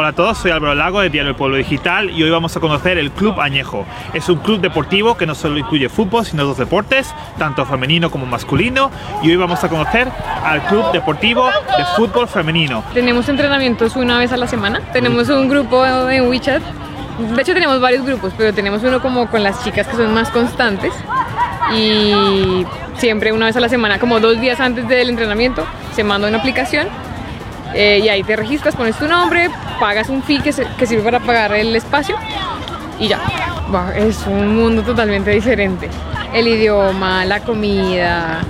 Hola a todos, soy Álvaro Lago de Diario El Pueblo Digital y hoy vamos a conocer el Club Añejo. Es un club deportivo que no solo incluye fútbol, sino dos deportes, tanto femenino como masculino. Y hoy vamos a conocer al Club Deportivo de Fútbol Femenino. Tenemos entrenamientos una vez a la semana. Tenemos un grupo en WeChat. De hecho tenemos varios grupos, pero tenemos uno como con las chicas que son más constantes. Y siempre una vez a la semana, como dos días antes del entrenamiento, se manda una aplicación eh, y ahí te registras, pones tu nombre, pagas un fee que, que sirve para pagar el espacio y ya. es un mundo totalmente diferente. El idioma, la comida,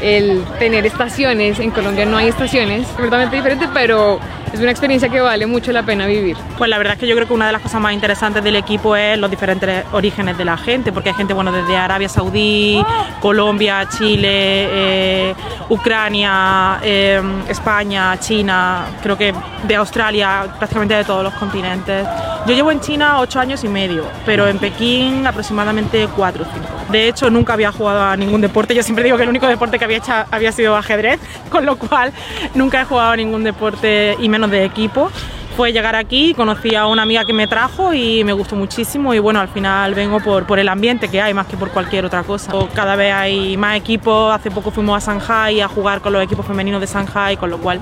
el tener estaciones. En Colombia no hay estaciones, completamente diferente, pero es una experiencia que vale mucho la pena vivir. Pues la verdad es que yo creo que una de las cosas más interesantes del equipo es los diferentes orígenes de la gente, porque hay gente bueno desde Arabia Saudí, Colombia, Chile, eh, Ucrania, eh, España, China, creo que de Australia, prácticamente de todos los continentes. Yo llevo en China ocho años y medio, pero en Pekín aproximadamente cuatro o cinco. De hecho, nunca había jugado a ningún deporte. Yo siempre digo que el único deporte que había hecho había sido ajedrez, con lo cual nunca he jugado a ningún deporte y menos de equipo. Fue llegar aquí, conocí a una amiga que me trajo y me gustó muchísimo y bueno, al final vengo por, por el ambiente que hay más que por cualquier otra cosa. Cada vez hay más equipos, hace poco fuimos a Shanghai a jugar con los equipos femeninos de Shanghai, con lo cual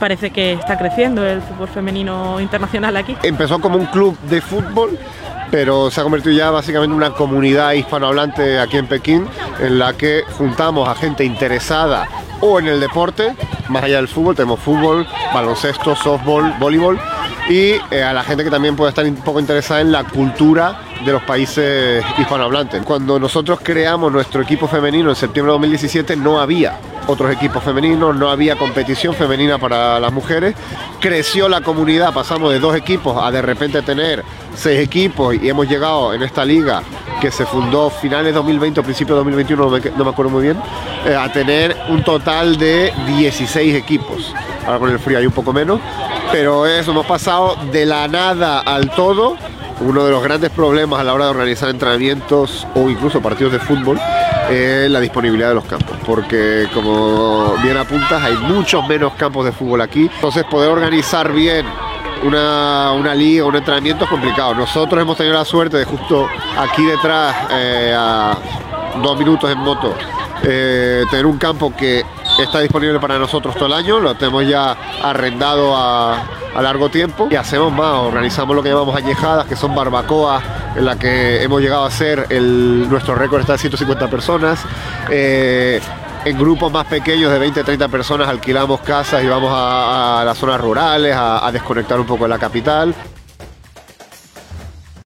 parece que está creciendo el fútbol femenino internacional aquí. Empezó como un club de fútbol pero se ha convertido ya básicamente en una comunidad hispanohablante aquí en Pekín, en la que juntamos a gente interesada o en el deporte, más allá del fútbol, tenemos fútbol, baloncesto, softball, voleibol, y eh, a la gente que también puede estar un poco interesada en la cultura de los países hispanohablantes. Cuando nosotros creamos nuestro equipo femenino en septiembre de 2017 no había otros equipos femeninos, no había competición femenina para las mujeres. Creció la comunidad, pasamos de dos equipos a de repente tener seis equipos y hemos llegado en esta liga que se fundó finales de 2020 o principios de 2021, no me, acuerdo muy bien, eh, a tener un total de 16 equipos. Ahora con el frío hay un poco menos, pero eso, hemos pasado de la nada al todo. Uno de los grandes problemas a la hora de organizar entrenamientos o incluso partidos de fútbol es la disponibilidad de los campos, porque como bien apuntas, hay muchos menos campos de fútbol aquí. Entonces poder organizar bien una, una, liga, un entrenamiento es complicado. Nosotros hemos tenido la suerte de justo aquí detrás, eh, a dos minutos en moto, eh, tener un campo que está disponible para nosotros todo el año, lo tenemos ya arrendado a, largo tiempo y hacemos más, organizamos lo que llamamos añejadas, que son barbacoas en la que hemos llegado a ser nuestro récord está de 150 personas. Eh, en grupos más pequeños de 20, 30 personas alquilamos casas y vamos a, las zonas rurales a, a desconectar un poco de la capital.